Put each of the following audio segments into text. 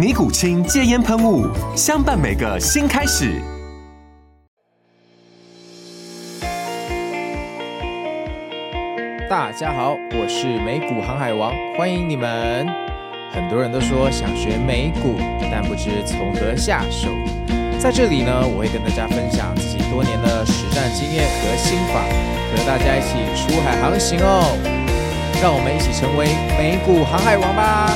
尼古清戒烟喷雾，相伴每个新开始。大家好，我是美股航海王，欢迎你们。很多人都说想学美股，但不知从何下手。在这里呢，我会跟大家分享自己多年的实战经验和心法，和大家一起出海航行哦。让我们一起成为美股航海王吧！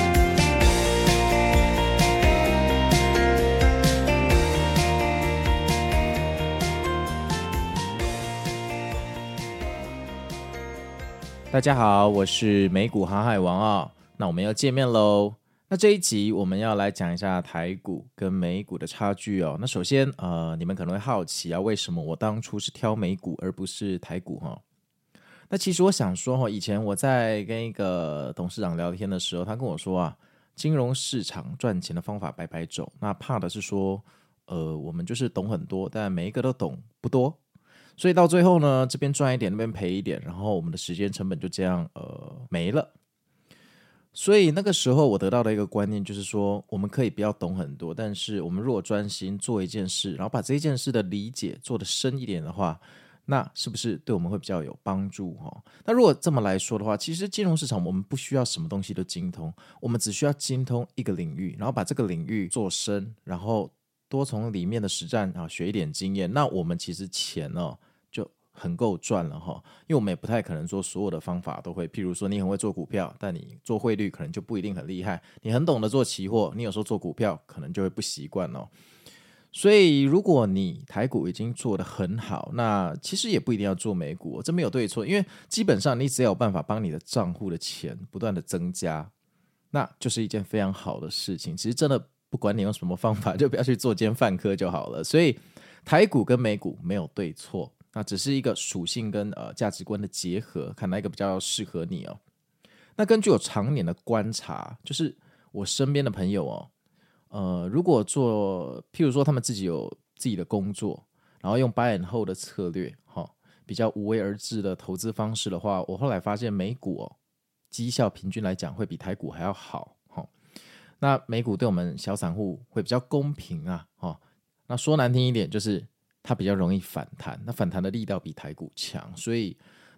大家好，我是美股航海王啊、哦，那我们要见面喽。那这一集我们要来讲一下台股跟美股的差距哦。那首先，呃，你们可能会好奇啊，为什么我当初是挑美股而不是台股哈、哦？那其实我想说哈，以前我在跟一个董事长聊天的时候，他跟我说啊，金融市场赚钱的方法百百种，那怕的是说，呃，我们就是懂很多，但每一个都懂不多。所以到最后呢，这边赚一点，那边赔一点，然后我们的时间成本就这样呃没了。所以那个时候我得到的一个观念就是说，我们可以不要懂很多，但是我们如果专心做一件事，然后把这件事的理解做得深一点的话，那是不是对我们会比较有帮助哈？那如果这么来说的话，其实金融市场我们不需要什么东西都精通，我们只需要精通一个领域，然后把这个领域做深，然后。多从里面的实战啊学一点经验，那我们其实钱哦就很够赚了哈，因为我们也不太可能说所有的方法都会，譬如说你很会做股票，但你做汇率可能就不一定很厉害，你很懂得做期货，你有时候做股票可能就会不习惯哦。所以如果你台股已经做得很好，那其实也不一定要做美股，这没有对错，因为基本上你只要有办法帮你的账户的钱不断的增加，那就是一件非常好的事情。其实真的。不管你用什么方法，就不要去作奸犯科就好了。所以台股跟美股没有对错，那只是一个属性跟呃价值观的结合，看哪一个比较适合你哦。那根据我常年的观察，就是我身边的朋友哦，呃，如果做譬如说他们自己有自己的工作，然后用 buy and hold 的策略，哈、比较无为而治的投资方式的话，我后来发现美股哦，绩效平均来讲会比台股还要好。那美股对我们小散户会比较公平啊，哦，那说难听一点，就是它比较容易反弹，那反弹的力道比台股强，所以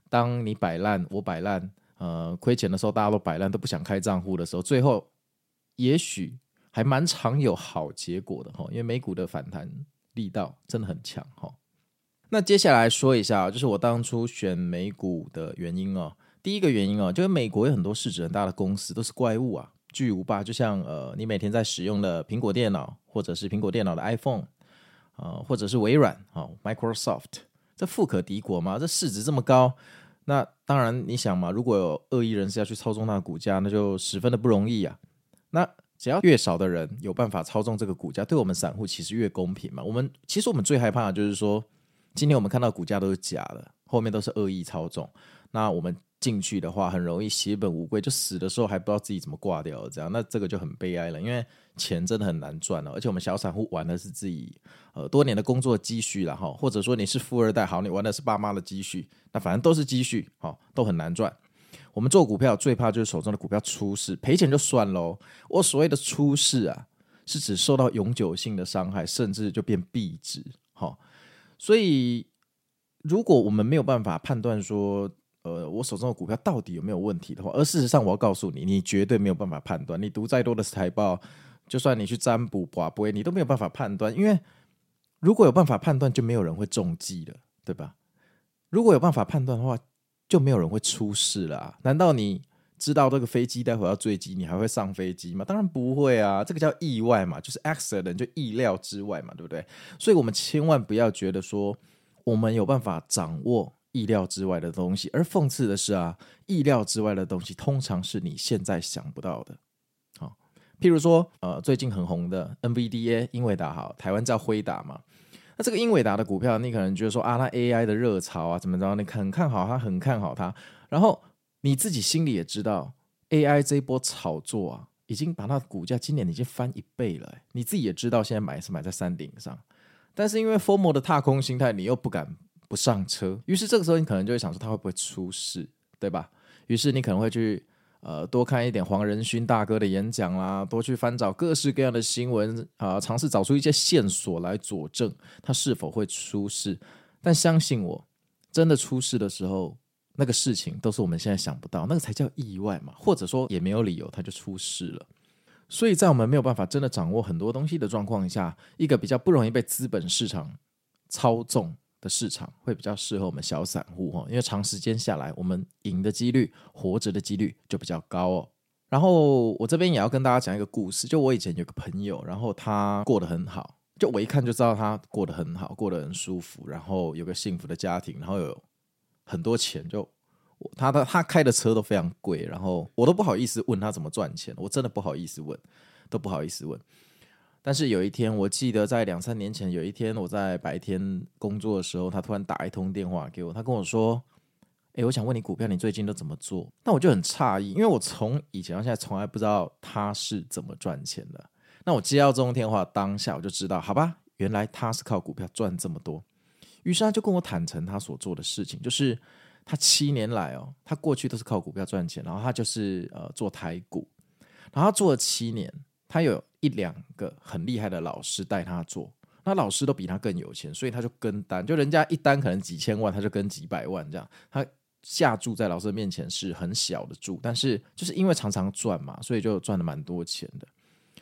当你摆烂，我摆烂，呃，亏钱的时候，大家都摆烂，都不想开账户的时候，最后也许还蛮常有好结果的哈，因为美股的反弹力道真的很强哈。那接下来说一下，就是我当初选美股的原因哦，第一个原因哦，就是美国有很多市值很大的公司都是怪物啊。巨无霸，就像呃，你每天在使用的苹果电脑，或者是苹果电脑的 iPhone，呃，或者是微软啊，哦，Microsoft，这富可敌国嘛，这市值这么高，那当然你想嘛，如果有恶意人士要去操纵它的股价，那就十分的不容易啊。那只要越少的人有办法操纵这个股价，对我们散户其实越公平嘛。我们其实我们最害怕的就是说，今天我们看到股价都是假的，后面都是恶意操纵，那我们。进去的话很容易血本无归，就死的时候还不知道自己怎么挂掉，这样那这个就很悲哀了，因为钱真的很难赚了，而且我们小散户玩的是自己呃多年的工作积蓄了哈，或者说你是富二代，好，你玩的是爸妈的积蓄，那反正都是积蓄，好，都很难赚。我们做股票最怕就是手中的股票出事，赔钱就算喽。我所谓的出事啊，是指受到永久性的伤害，甚至就变壁纸。好，所以如果我们没有办法判断说。呃，我手中的股票到底有没有问题的话，而事实上我要告诉你，你绝对没有办法判断。你读再多的财报，就算你去占卜、卜卦，你都没有办法判断。因为如果有办法判断，就没有人会中计了，对吧？如果有办法判断的话，就没有人会出事了啊。难道你知道这个飞机待会要坠机，你还会上飞机吗？当然不会啊，这个叫意外嘛，就是 accident，就意料之外嘛，对不对？所以我们千万不要觉得说我们有办法掌握意料之外的东西，而讽刺的是啊，意料之外的东西通常是你现在想不到的。好，譬如说，呃，最近很红的 NVDA 英伟达，好，台湾叫辉达嘛。那这个英伟达的股票，你可能觉得说啊，那 AI 的热潮啊，怎么着？你很看好它，很看好它。然后你自己心里也知道，AI 这波炒作啊，已经把它股价今年已经翻一倍了。你自己也知道，现在买是买在山顶上，但是因为 FOMO 的踏空心态，你又不敢不上车。于是这个时候，你可能就会想说，他会不会出事，对吧？于是你可能会去。呃，多看一点黄仁勋大哥的演讲啦，多去翻找各式各样的新闻啊，尝试找出一些线索来佐证他是否会出事。但相信我，真的出事的时候，那个事情都是我们现在想不到，那个才叫意外嘛，或者说也没有理由他就出事了。所以在我们没有办法真的掌握很多东西的状况下，一个比较不容易被资本市场操纵。市场会比较适合我们小散户哈，因为长时间下来，我们赢的几率、活着的几率就比较高哦。然后我这边也要跟大家讲一个故事，就我以前有个朋友，然后他过得很好，就我一看就知道他过得很好，过得很舒服，然后有个幸福的家庭，然后有很多钱，就他的他开的车都非常贵，然后我都不好意思问他怎么赚钱，我真的不好意思问，都不好意思问。但是有一天，我记得在两三年前，有一天我在白天工作的时候，他突然打一通电话给我，他跟我说：“诶，我想问你股票，你最近都怎么做？”那我就很诧异，因为我从以前到现在从来不知道他是怎么赚钱的。那我接到这通电话当下，我就知道，好吧，原来他是靠股票赚这么多。于是他就跟我坦诚他所做的事情，就是他七年来哦，他过去都是靠股票赚钱，然后他就是呃做台股，然后他做了七年。他有一两个很厉害的老师带他做，那老师都比他更有钱，所以他就跟单，就人家一单可能几千万，他就跟几百万这样。他下注在老师的面前是很小的注，但是就是因为常常赚嘛，所以就赚了蛮多钱的。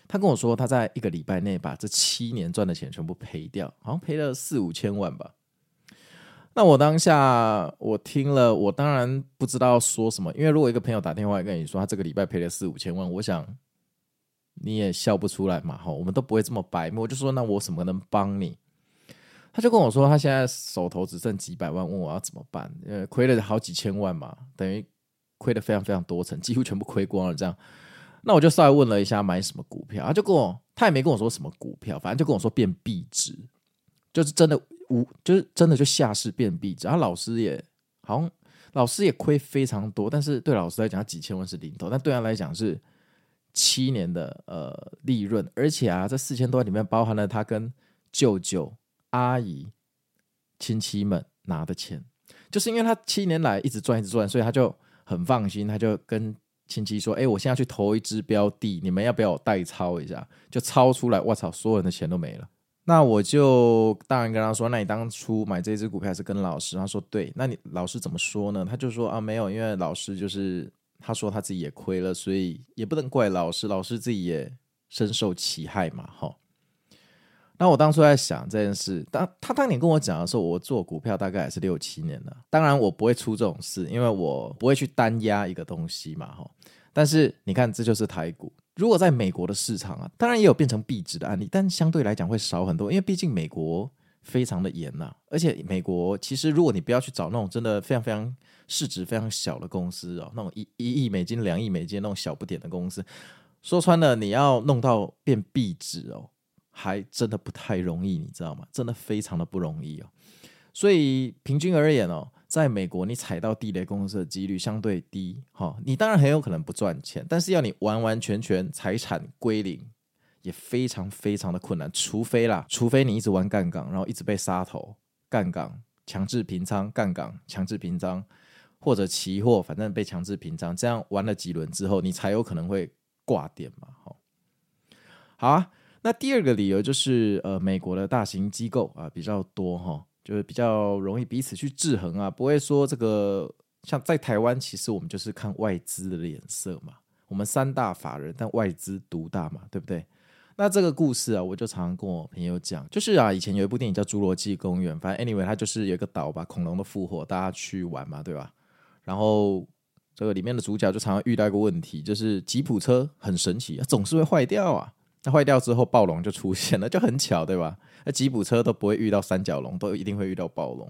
他跟我说，他在一个礼拜内把这七年赚的钱全部赔掉，好像赔了四五千万吧。那我当下我听了，我当然不知道说什么，因为如果一个朋友打电话跟你说他这个礼拜赔了四五千万，我想。你也笑不出来嘛，哈，我们都不会这么白目。我就说，那我什么能帮你？他就跟我说，他现在手头只剩几百万，问我要怎么办？呃，亏了好几千万嘛，等于亏了非常非常多层，几乎全部亏光了。这样，那我就稍微问了一下买什么股票，他就跟我，他也没跟我说什么股票，反正就跟我说变币值，就是真的无，就是真的就下市变币值。然后老师也好像老师也亏非常多，但是对老师来讲，他几千万是零头，但对他来讲是。七年的呃利润，而且啊，这四千多万里面包含了他跟舅舅、阿姨、亲戚们拿的钱，就是因为他七年来一直赚一直赚，所以他就很放心，他就跟亲戚说：“哎，我现在去投一支标的，你们要不要我代抄一下？”就抄出来，我操，所有人的钱都没了。那我就当然跟他说：“那你当初买这只股票是跟老师？”他说：“对。”那你老师怎么说呢？他就说：“啊，没有，因为老师就是。”他说他自己也亏了，所以也不能怪老师，老师自己也深受其害嘛，哈。那我当初在想这件事，当他当年跟我讲的时候，我做股票大概也是六七年了。当然我不会出这种事，因为我不会去单押一个东西嘛，哈。但是你看，这就是台股。如果在美国的市场啊，当然也有变成币值的案例，但相对来讲会少很多，因为毕竟美国非常的严呐，而且美国其实如果你不要去找那种真的非常非常。市值非常小的公司哦，那种一一亿美金、两亿美金那种小不点的公司，说穿了，你要弄到变壁纸哦，还真的不太容易，你知道吗？真的非常的不容易哦。所以平均而言哦，在美国，你踩到地雷公司的几率相对低哈、你当然很有可能不赚钱，但是要你完完全全财产归零，也非常非常的困难。除非啦，除非你一直玩杠杆，然后一直被杀头，杠杆强制平仓，杠杆强制平仓。或者期货，反正被强制平仓，这样玩了几轮之后，你才有可能会挂点嘛。好，好啊。那第二个理由就是，呃，美国的大型机构啊比较多哈，就是比较容易彼此去制衡啊，不会说这个像在台湾，其实我们就是看外资的脸色嘛。我们三大法人，但外资独大嘛，对不对？那这个故事啊，我就常常跟我朋友讲，就是啊，以前有一部电影叫《侏罗纪公园》，反正 anyway，它就是有一个岛把恐龙的复活，大家去玩嘛，对吧？然后这个里面的主角就常常遇到一个问题，就是吉普车很神奇，总是会坏掉啊。那坏掉之后，暴龙就出现了，就很巧，对吧？那吉普车都不会遇到三角龙，都一定会遇到暴龙。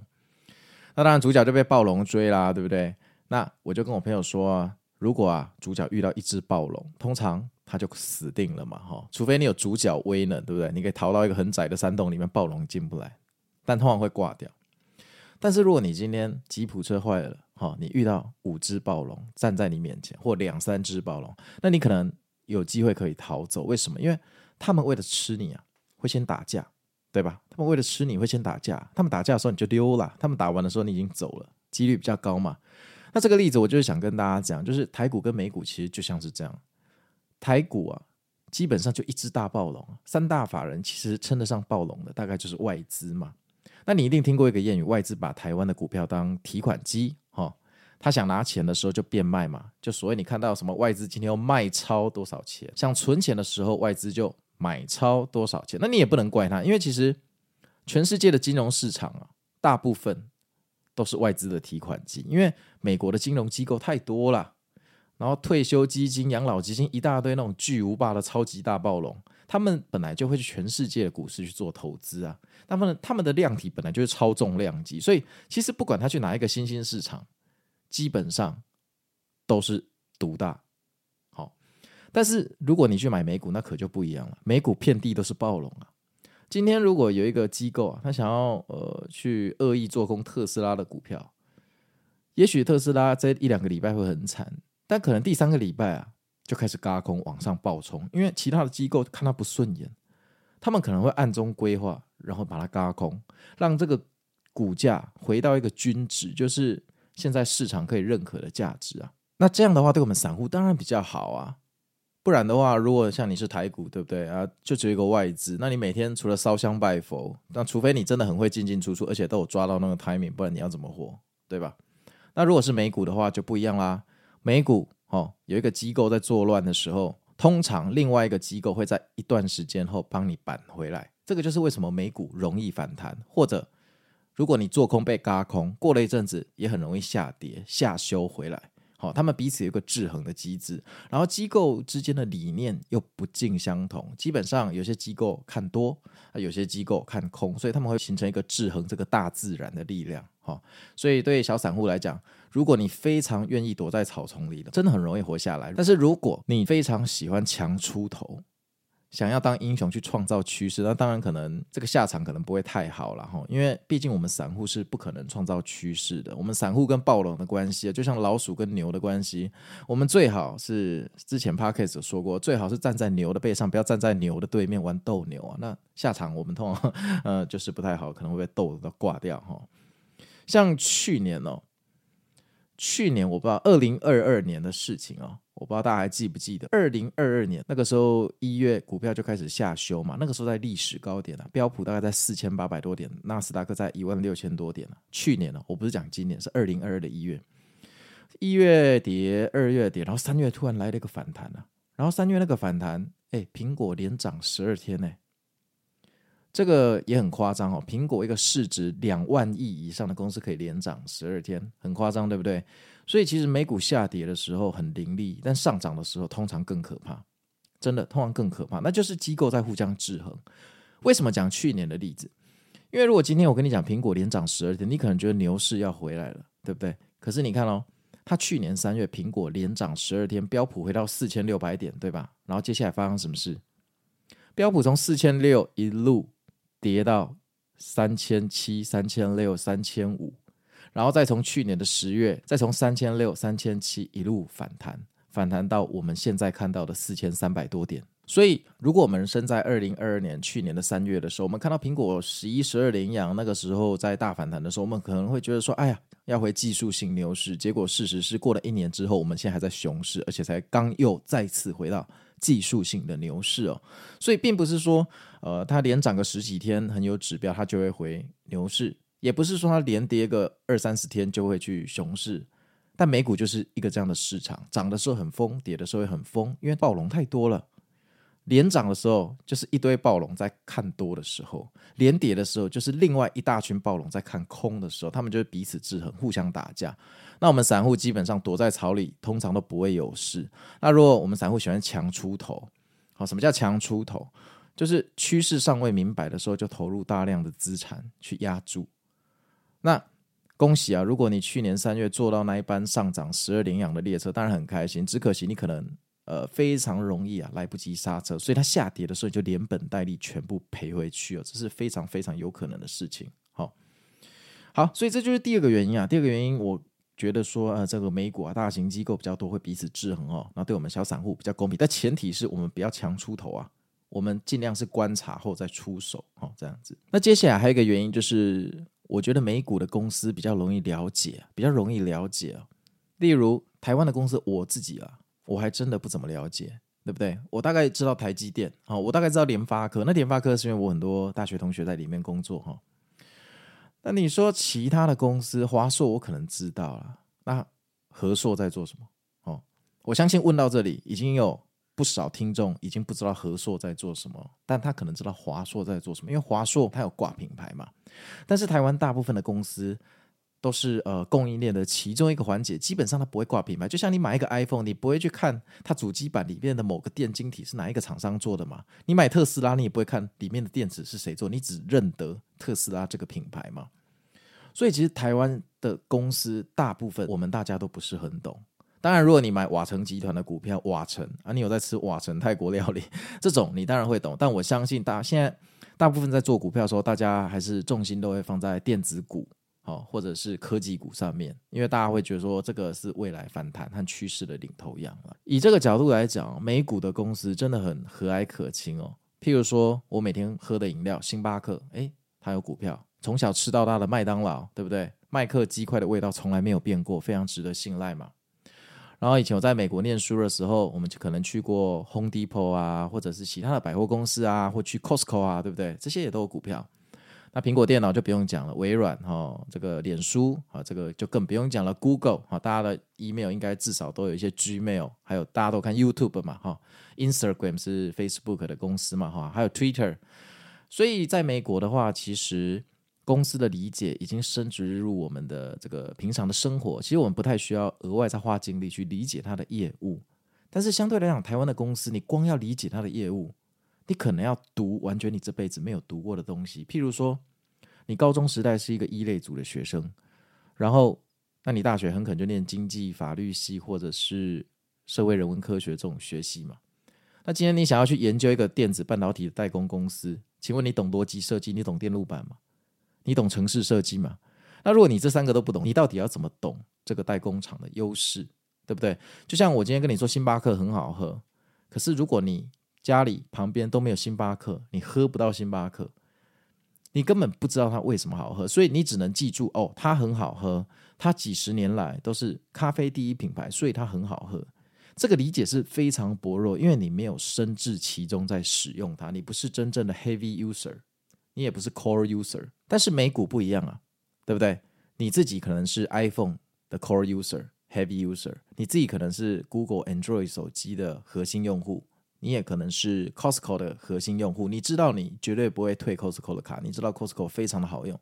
那当然，主角就被暴龙追啦，对不对？那我就跟我朋友说啊，如果啊主角遇到一只暴龙，通常他就死定了嘛，哈，除非你有主角威能，对不对？你可以逃到一个很窄的山洞里面，暴龙进不来，但通常会挂掉。但是如果你今天吉普车坏了，哈，你遇到五只暴龙站在你面前，或两三只暴龙，那你可能有机会可以逃走。为什么？因为他们为了吃你啊，会先打架。对吧？他们为了吃你会先打架，他们打架的时候你就溜了，他们打完的时候你已经走了，几率比较高嘛。那这个例子我就是想跟大家讲，就是台股跟美股其实就像是这样，台股啊基本上就一只大暴龙，三大法人其实称得上暴龙的大概就是外资嘛。那你一定听过一个谚语，外资把台湾的股票当提款机，哈、他想拿钱的时候就变卖嘛，就所谓你看到什么外资今天要卖超多少钱，想存钱的时候外资就。买超多少钱？那你也不能怪他，因为其实全世界的金融市场啊，大部分都是外资的提款机。因为美国的金融机构太多了，然后退休基金、养老基金一大堆那种巨无霸的超级大暴龙，他们本来就会去全世界的股市去做投资啊。他们他们的量体本来就是超重量级，所以其实不管他去哪一个新兴市场，基本上都是独大。好但是如果你去买美股，那可就不一样了。美股遍地都是暴龙啊！今天如果有一个机构啊，他想要呃去恶意做空特斯拉的股票，也许特斯拉这一两个礼拜会很惨，但可能第三个礼拜啊就开始嘎空往上暴冲，因为其他的机构看他不顺眼，他们可能会暗中规划，然后把它嘎空，让这个股价回到一个均值，就是现在市场可以认可的价值啊。那这样的话，对我们散户当然比较好啊。不然的话，如果像你是台股，对不对啊？就只有一个外资，那你每天除了烧香拜佛，那除非你真的很会进进出出，而且都有抓到那个 timing，不然你要怎么活，对吧？那如果是美股的话，就不一样啦。美股哦，有一个机构在作乱的时候，通常另外一个机构会在一段时间后帮你扳回来。这个就是为什么美股容易反弹，或者如果你做空被轧空，过了一阵子也很容易下跌下修回来。哦，他们彼此有个制衡的机制，然后机构之间的理念又不尽相同。基本上有些机构看多，有些机构看空，所以他们会形成一个制衡这个大自然的力量。好，所以对小散户来讲，如果你非常愿意躲在草丛里的，真的很容易活下来。但是如果你非常喜欢强出头，想要当英雄去创造趋势，那当然可能这个下场可能不会太好了哈，因为毕竟我们散户是不可能创造趋势的。我们散户跟暴龙的关系，就像老鼠跟牛的关系，我们最好是之前 Podcast 有说过，最好是站在牛的背上，不要站在牛的对面玩斗牛啊。那下场我们通常呃就是不太好，可能会被斗得挂掉哈。像去年哦，去年我不知道二零二二年的事情哦。我不知道大家还记不记得，二零二二年那个时候一月股票就开始下修嘛，那个时候在历史高点了，标普大概在四千八百多点，纳斯达克在一万六千多点了。去年呢，我不是讲今年，是二零二二的一月，一月跌，二月跌，然后三月突然来了一个反弹啊，然后三月那个反弹，哎，苹果连涨十二天呢，这个也很夸张哦，苹果一个市值两万亿以上的公司可以连涨十二天，很夸张，对不对？所以其实美股下跌的时候很凌厉，但上涨的时候通常更可怕，真的通常更可怕，那就是机构在互相制衡。为什么讲去年的例子？因为如果今天我跟你讲苹果连涨十二天，你可能觉得牛市要回来了，对不对？可是你看哦，它去年三月苹果连涨十二天，标普回到四千六百点，对吧？然后接下来发生什么事？标普从四千六一路跌到三千七、三千六、三千五。然后再从去年的十月，再从三千六、三千七一路反弹，反弹到我们现在看到的四千三百多点。所以，如果我们身在二零二二年去年的三月的时候，我们看到苹果十一、十二连阳，那个时候在大反弹的时候，我们可能会觉得说：“哎呀，要回技术性牛市。”结果事实是，过了一年之后，我们现在还在熊市，而且才刚又再次回到技术性的牛市哦。所以，并不是说，呃，它连涨个十几天很有指标，它就会回牛市。也不是说它连跌个二三十天就会去熊市，但美股就是一个这样的市场，涨的时候很疯，跌的时候也很疯，因为暴龙太多了。连涨的时候就是一堆暴龙在看多的时候，连跌的时候就是另外一大群暴龙在看空的时候，他们就会彼此制衡，互相打架。那我们散户基本上躲在草里，通常都不会有事。那如果我们散户喜欢强出头，好，什么叫强出头？就是趋势尚未明白的时候，就投入大量的资产去压住。那恭喜啊！如果你去年三月坐到那一班上涨十二连阳的列车，当然很开心。只可惜你可能。呃，非常容易啊，来不及刹车，所以它下跌的时候就连本带利全部赔回去哦，这是非常非常有可能的事情。好，好，所以这就是第二个原因啊。第二个原因，我觉得说，呃，这个美股啊，大型机构比较多，会彼此制衡哦，那对我们小散户比较公平。但前提是我们不要强出头啊，我们尽量是观察后再出手，哦，这样子。那接下来还有一个原因就是，我觉得美股的公司比较容易了解，比较容易了解。例如台湾的公司，我自己啊。我还真的不怎么了解，对不对？我大概知道台积电，好，我大概知道联发科。那联发科是因为我很多大学同学在里面工作，哈。那你说其他的公司，华硕我可能知道了。那和硕在做什么？哦，我相信问到这里，已经有不少听众已经不知道和硕在做什么，但他可能知道华硕在做什么，因为华硕它有挂品牌嘛。但是台湾大部分的公司。都是呃供应链的其中一个环节，基本上它不会挂品牌。就像你买一个 iPhone，你不会去看它主机板里面的某个电晶体是哪一个厂商做的嘛？你买特斯拉，你也不会看里面的电池是谁做，你只认得特斯拉这个品牌嘛。所以其实台湾的公司大部分我们大家都不是很懂。当然，如果你买瓦城集团的股票，瓦城啊，你有在吃瓦城泰国料理 这种，你当然会懂。但我相信大现在大部分在做股票的时候，大家还是重心都会放在电子股。好，或者是科技股上面，因为大家会觉得说这个是未来反弹和趋势的领头羊了。以这个角度来讲，美股的公司真的很和蔼可亲哦。譬如说，我每天喝的饮料，星巴克，诶，它有股票；从小吃到大的麦当劳，对不对？麦克鸡块的味道从来没有变过，非常值得信赖嘛。然后以前我在美国念书的时候，我们就可能去过 Home Depot 啊，或者是其他的百货公司啊，或去 Costco 啊，对不对？这些也都有股票。那苹果电脑就不用讲了，微软哈，这个脸书啊，这个就更不用讲了。Google 哈，大家的 email 应该至少都有一些 Gmail，还有大家都看 YouTube 嘛哈，Instagram 是 Facebook 的公司嘛哈，还有 Twitter。所以在美国的话，其实公司的理解已经深植入我们的这个平常的生活。其实我们不太需要额外再花精力去理解它的业务。但是相对来讲，台湾的公司，你光要理解它的业务。你可能要读完全你这辈子没有读过的东西，譬如说，你高中时代是一个一类组的学生，然后，那你大学很可能就念经济、法律系或者是社会人文科学这种学系嘛。那今天你想要去研究一个电子半导体的代工公司，请问你懂逻辑设计？你懂电路板吗？你懂城市设计吗？那如果你这三个都不懂，你到底要怎么懂这个代工厂的优势，对不对？就像我今天跟你说，星巴克很好喝，可是如果你家里旁边都没有星巴克，你喝不到星巴克，你根本不知道它为什么好喝，所以你只能记住哦，它很好喝，它几十年来都是咖啡第一品牌，所以它很好喝。这个理解是非常薄弱，因为你没有深置其中在使用它，你不是真正的 heavy user，你也不是 core user。但是美股不一样啊，对不对？你自己可能是 iPhone 的 core user，heavy user，你自己可能是 Google Android 手机的核心用户。你也可能是 Costco 的核心用户，你知道你绝对不会退 Costco 的卡，你知道 Costco 非常的好用，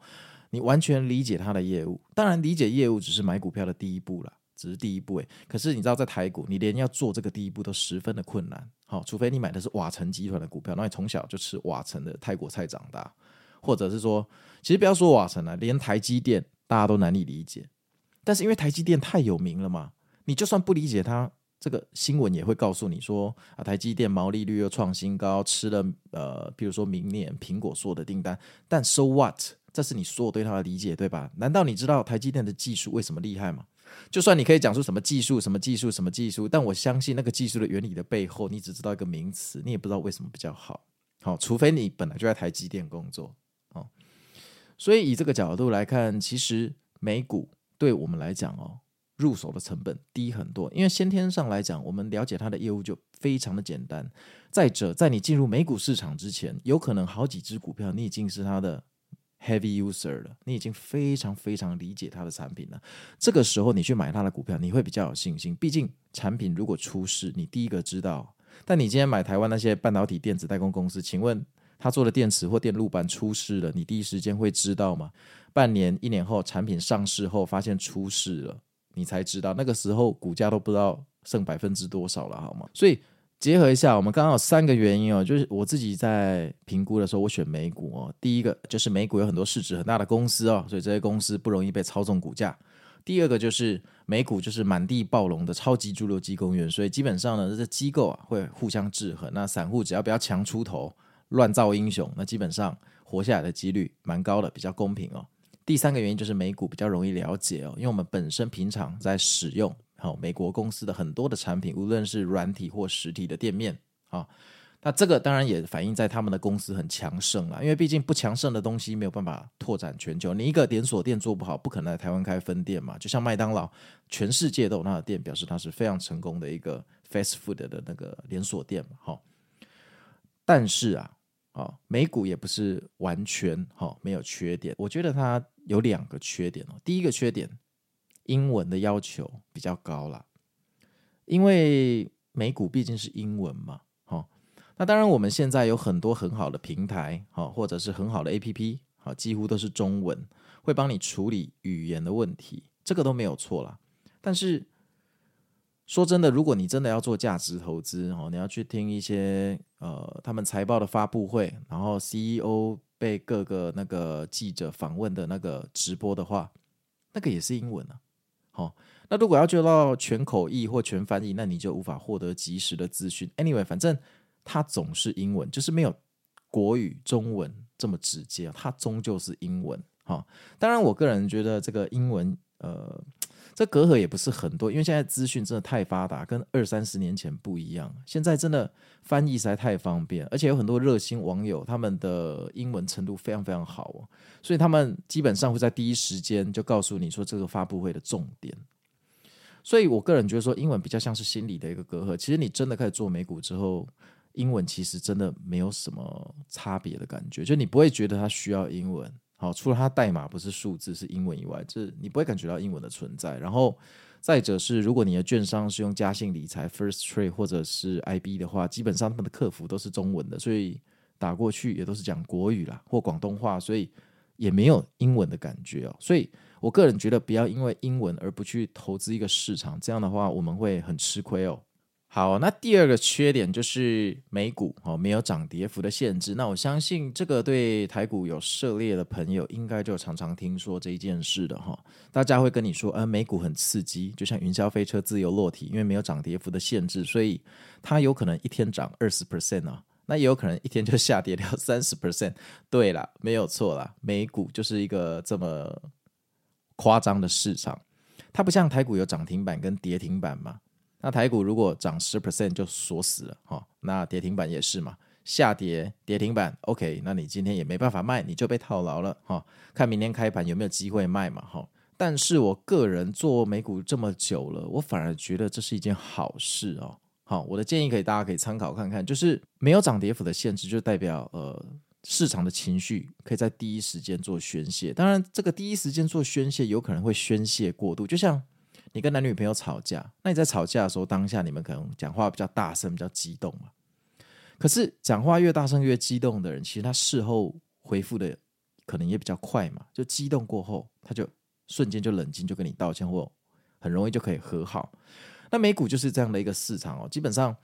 你完全理解它的业务。当然，理解业务只是买股票的第一步了，只是第一步诶。可是你知道，在台股，你连要做这个第一步都十分的困难。好，除非你买的是瓦城集团的股票，那你从小就吃瓦城的泰国菜长大，或者是说，其实不要说瓦城了，连台积电大家都难以理解。但是因为台积电太有名了嘛，你就算不理解它。这个新闻也会告诉你说啊，台积电毛利率又创新高，吃了呃，比如说明年苹果所有的订单，但 so what？这是你所有对它的理解，对吧？难道你知道台积电的技术为什么厉害吗？就算你可以讲出什么技术、什么技术、什么技术，但我相信那个技术的原理的背后，你只知道一个名词，你也不知道为什么比较好。好，除非你本来就在台积电工作。哦，所以以这个角度来看，其实美股对我们来讲哦。入手的成本低很多，因为先天上来讲，我们了解它的业务就非常的简单。再者，在你进入美股市场之前，有可能好几只股票你已经是它的 heavy user 了，你已经非常非常理解它的产品了。这个时候你去买它的股票，你会比较有信心。毕竟产品如果出事，你第一个知道；但你今天买台湾那些半导体电子代工公司，请问他做的电池或电路板出事了，你第一时间会知道吗？半年、一年后，产品上市后发现出事了，你才知道，那个时候股价都不知道剩百分之多少了，好吗？所以。结合一下，我们刚刚有三个原因哦，就是我自己在评估的时候，我选美股哦。第一个就是美股有很多市值很大的公司哦，所以这些公司不容易被操纵股价。第二个就是美股就是满地暴龙的超级猪牛机公园，所以基本上呢，这些机构啊会互相制衡。那散户只要不要强出头、乱造英雄，那基本上活下来的几率蛮高的，比较公平哦。第三个原因就是美股比较容易了解哦，因为我们本身平常在使用。好，美国公司的很多的产品，无论是软体或实体的店面，啊，那这个当然也反映在他们的公司很强盛了，因为毕竟不强盛的东西没有办法拓展全球。你一个连锁店做不好，不可能在台湾开分店嘛。就像麦当劳，全世界都有它的店，表示它是非常成功的一个 fast food 的那个连锁店嘛。好，但是啊，啊，美股也不是完全好没有缺点，我觉得它有两个缺点哦。第一个缺点。英文的要求比较高啦，因为美股毕竟是英文嘛，好，那当然我们现在有很多很好的平台，好，或者是很好的 APP，好，几乎都是中文，会帮你处理语言的问题，这个都没有错啦。但是说真的，如果你真的要做价值投资，哦，你要去听一些呃他们财报的发布会，然后 CEO 被各个那个记者访问的那个直播的话，那个也是英文啊。好、那如果要做到全口译或全翻译，那你就无法获得及时的资讯。Anyway，反正它总是英文，就是没有国语、中文这么直接，它终究是英文。哈、哦，当然，我个人觉得这个英文，呃，这隔阂也不是很多，因为现在资讯真的太发达，跟二三十年前不一样。现在真的翻译实在太方便，而且有很多热心网友，他们的英文程度非常非常好。所以他们基本上会在第一时间就告诉你说这个发布会的重点，所以我个人觉得说英文比较像是心理的一个隔阂。其实你真的开始做美股之后，英文其实真的没有什么差别的感觉，就你不会觉得它需要英文。好，除了它代码不是数字是英文以外，这你不会感觉到英文的存在。然后再者是，如果你的券商是用嘉信理财、First Trade 或者是 IB 的话，基本上他们的客服都是中文的，所以打过去也都是讲国语啦或广东话，所以。也没有英文的感觉哦，所以我个人觉得不要因为英文而不去投资一个市场，这样的话我们会很吃亏哦。好，那第二个缺点就是美股哦没有涨跌幅的限制。那我相信这个对台股有涉猎的朋友应该就常常听说这一件事的哈。大家会跟你说，呃，美股很刺激，就像云霄飞车自由落体，因为没有涨跌幅的限制，所以它有可能一天涨二十 percent 啊。那也有可能一天就下跌掉 三十 percent。对了，没有错啦，美股就是一个这么夸张的市场。它不像台股有涨停板跟跌停板嘛。那台股如果涨十 percent 就锁死了哈，那跌停板也是嘛，下跌跌停板 OK，那你今天也没办法卖，你就被套牢了哈。看明天开盘有没有机会卖嘛哈。但是我个人做美股这么久了，我反而觉得这是一件好事哦。好，我的建议可以，大家可以参考看看，就是没有涨跌幅的限制，就代表呃市场的情绪可以在第一时间做宣泄。当然，这个第一时间做宣泄有可能会宣泄过度，就像你跟男女朋友吵架，那你在吵架的时候，当下你们可能讲话比较大声、比较激动嘛。可是讲话越大声越激动的人，其实他事后回复的可能也比较快嘛，就激动过后，他就瞬间就冷静，就跟你道歉，或很容易就可以和好。那美股就是这样的一个市场哦，基本上，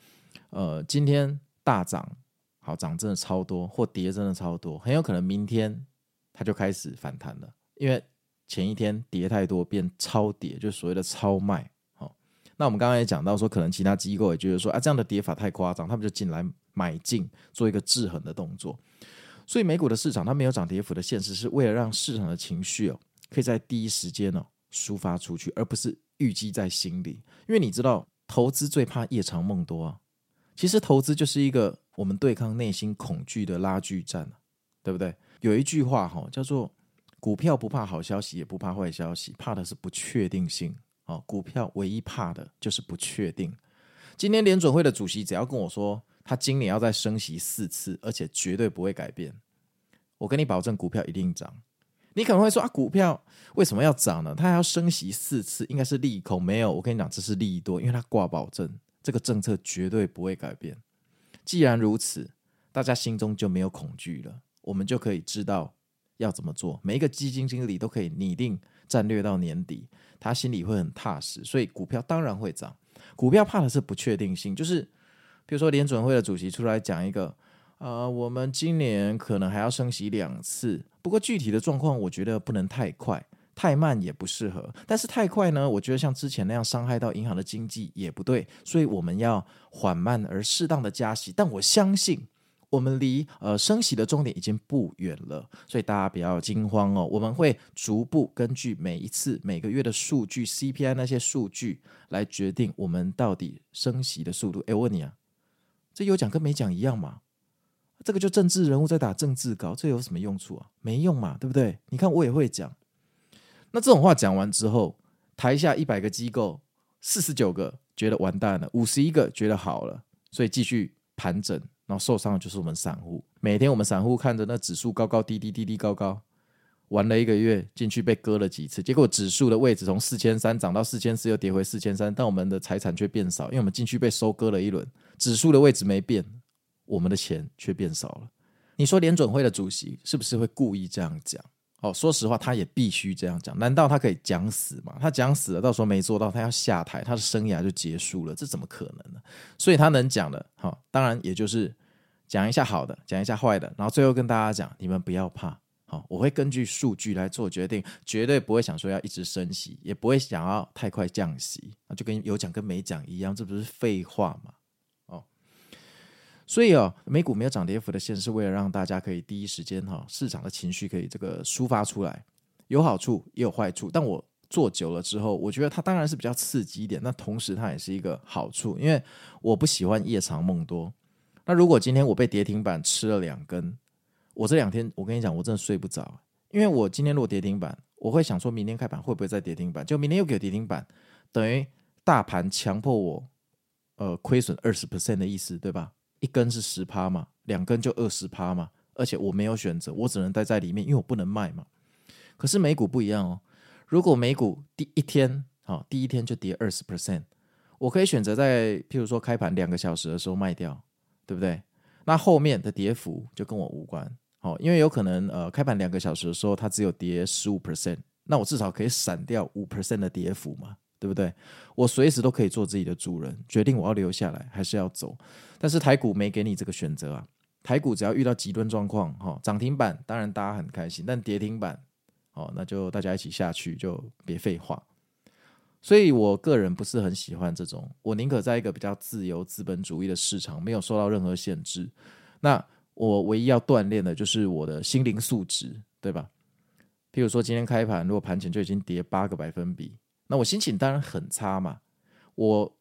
呃，今天大涨，好涨真的超多，或跌真的超多，很有可能明天它就开始反弹了，因为前一天跌太多变超跌，就所谓的超卖。好，那我们刚刚也讲到说，可能其他机构也觉得说啊，这样的跌法太夸张，他们就进来买进，做一个制衡的动作。所以美股的市场它没有涨跌幅的限制，是为了让市场的情绪哦，可以在第一时间哦抒发出去，而不是。预积在心里，因为你知道，投资最怕夜长梦多啊。其实投资就是一个我们对抗内心恐惧的拉锯战，对不对？有一句话哈，叫做“股票不怕好消息，也不怕坏消息，怕的是不确定性”。啊，股票唯一怕的就是不确定。今天联准会的主席只要跟我说，他今年要再升息四次，而且绝对不会改变，我跟你保证，股票一定涨。你可能会说啊，股票为什么要涨呢？它还要升息四次，应该是利空。没有，我跟你讲，这是利多，因为它挂保证，这个政策绝对不会改变。既然如此，大家心中就没有恐惧了，我们就可以知道要怎么做。每一个基金经理都可以拟定战略到年底，他心里会很踏实，所以股票当然会涨。股票怕的是不确定性，就是比如说联准会的主席出来讲一个，呃，我们今年可能还要升息两次，不过具体的状况，我觉得不能太快。太慢也不适合，但是太快呢？我觉得像之前那样伤害到银行的经济也不对，所以我们要缓慢而适当的加息。但我相信我们离呃升息的终点已经不远了，所以大家不要惊慌哦。我们会逐步根据每一次每个月的数据、CPI 那些数据来决定我们到底升息的速度。诶，我问你啊，这有讲跟没讲一样吗？这个就政治人物在打政治稿，这有什么用处啊？没用嘛，对不对？你看我也会讲。那这种话讲完之后，台下一百个机构，四十九个觉得完蛋了，五十一个觉得好了，所以继续盘整，然后受伤的就是我们散户。每天我们散户看着那指数高高低低，低低高高，玩了一个月，进去被割了几次，结果指数的位置从四千三涨到四千四，又跌回四千三，但我们的财产却变少，因为我们进去被收割了一轮，指数的位置没变，我们的钱却变少了。你说联准会的主席是不是会故意这样讲？哦，说实话，他也必须这样讲。难道他可以讲死吗？他讲死了，到时候没做到，他要下台，他的生涯就结束了，这怎么可能呢？所以他能讲的，好，当然也就是讲一下好的，讲一下坏的，然后最后跟大家讲，你们不要怕，好，我会根据数据来做决定，绝对不会想说要一直升息，也不会想要太快降息，那就跟有讲跟没讲一样，这不是废话吗？所以哦，美股没有涨跌幅的线，是为了让大家可以第一时间哈，市场的情绪可以这个抒发出来，有好处也有坏处。但我做久了之后，我觉得它当然是比较刺激一点，那同时它也是一个好处，因为我不喜欢夜长梦多。那如果今天我被跌停板吃了两根，我这两天我跟你讲，我真的睡不着，因为我今天如果跌停板，我会想说明天开盘会不会再跌停板，就明天又给跌停板，等于大盘强迫我呃亏损二十 percent 的意思，对吧？一根是十趴嘛，两根就二十趴嘛，而且我没有选择，我只能待在里面，因为我不能卖嘛。可是美股不一样哦，如果美股第一天好，第一天就跌二十 percent，我可以选择在譬如说开盘两个小时的时候卖掉，对不对？那后面的跌幅就跟我无关，好，因为有可能呃开盘两个小时的时候它只有跌十五 percent，那我至少可以闪掉五 percent 的跌幅嘛。对不对？我随时都可以做自己的主人，决定我要留下来还是要走。但是台股没给你这个选择啊！台股只要遇到极端状况，哈，涨停板当然大家很开心，但跌停板，哦，那就大家一起下去，就别废话。所以我个人不是很喜欢这种，我宁可在一个比较自由资本主义的市场，没有受到任何限制。那我唯一要锻炼的就是我的心灵素质，对吧？譬如说今天开盘，如果盘前就已经跌八个百分比。那我心情当然很差嘛，我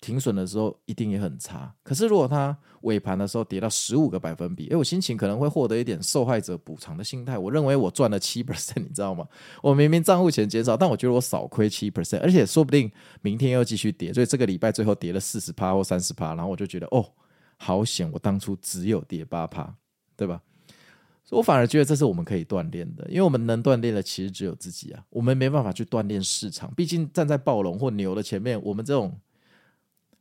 停损的时候一定也很差。可是如果它尾盘的时候跌到十五个百分比，诶，我心情可能会获得一点受害者补偿的心态。我认为我赚了七 percent，你知道吗？我明明账户钱减少，但我觉得我少亏七 percent，而且说不定明天又继续跌，所以这个礼拜最后跌了四十趴或三十趴，然后我就觉得哦，好险，我当初只有跌八趴，对吧？我反而觉得这是我们可以锻炼的，因为我们能锻炼的其实只有自己啊，我们没办法去锻炼市场。毕竟站在暴龙或牛的前面，我们这种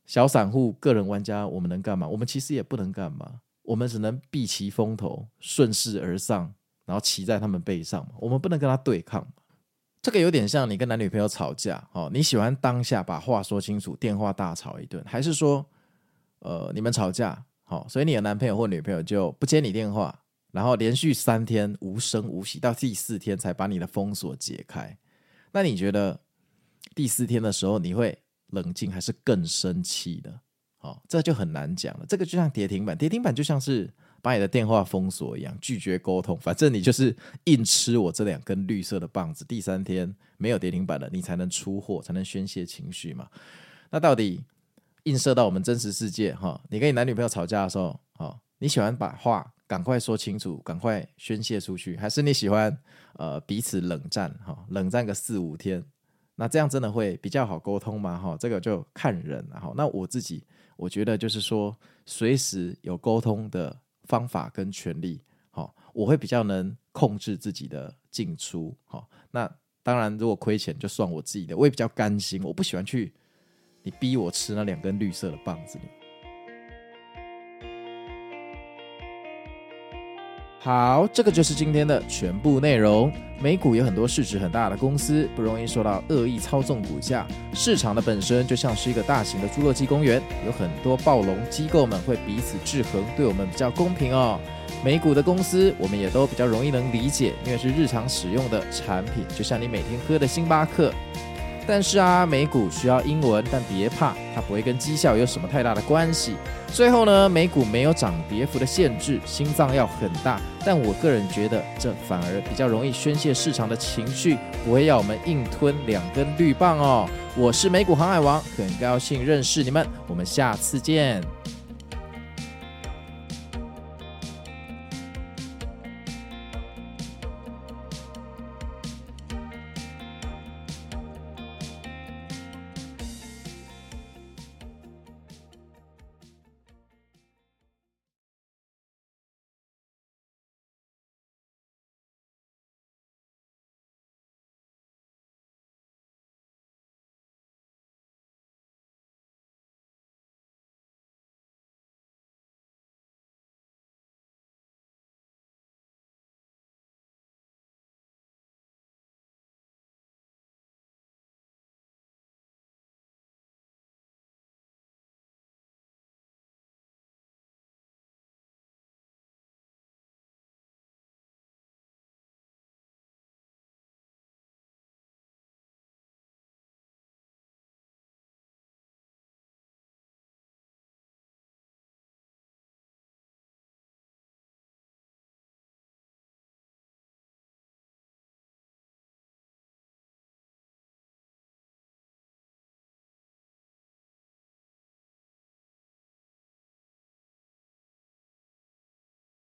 小散户、个人玩家，我们能干嘛？我们其实也不能干嘛，我们只能避其锋头，顺势而上，然后骑在他们背上嘛。我们不能跟他对抗。这个有点像你跟男女朋友吵架，哦，你喜欢当下把话说清楚，电话大吵一顿，还是说，呃，你们吵架，好，所以你的男朋友或女朋友就不接你电话？然后连续三天无声无息，到第四天才把你的封锁解开。那你觉得第四天的时候你会冷静还是更生气的？好，这就很难讲了。这个就像跌停板，跌停板就像是把你的电话封锁一样，拒绝沟通。反正你就是硬吃我这两根绿色的棒子。第三天没有跌停板了，你才能出货，才能宣泄情绪嘛。那到底映射到我们真实世界哈？你跟你男女朋友吵架的时候，哦，你喜欢把话赶快说清楚，赶快宣泄出去，还是你喜欢呃彼此冷战哈？冷战个四五天，那这样真的会比较好沟通吗？哈，这个就看人了哈。那我自己我觉得就是说，随时有沟通的方法跟权利，好，我会比较能控制自己的进出。好，那当然如果亏钱就算我自己的，我也比较甘心。我不喜欢去你逼我吃那两根绿色的棒子。好，这个就是今天的全部内容。美股有很多市值很大的公司，不容易受到恶意操纵股价。市场的本身就像是一个大型的侏罗纪公园，有很多暴龙机构们会彼此制衡，对我们比较公平哦。美股的公司我们也都比较容易能理解，因为是日常使用的产品，就像你每天喝的星巴克。但是啊，美股需要英文，但别怕，它不会跟绩效有什么太大的关系。最后呢，美股没有涨跌幅的限制，心脏要很大。但我个人觉得，这反而比较容易宣泄市场的情绪，不会要我们硬吞两根绿棒哦。我是美股航海王，很高兴认识你们，我们下次见。